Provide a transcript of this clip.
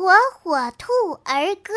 火火兔儿歌。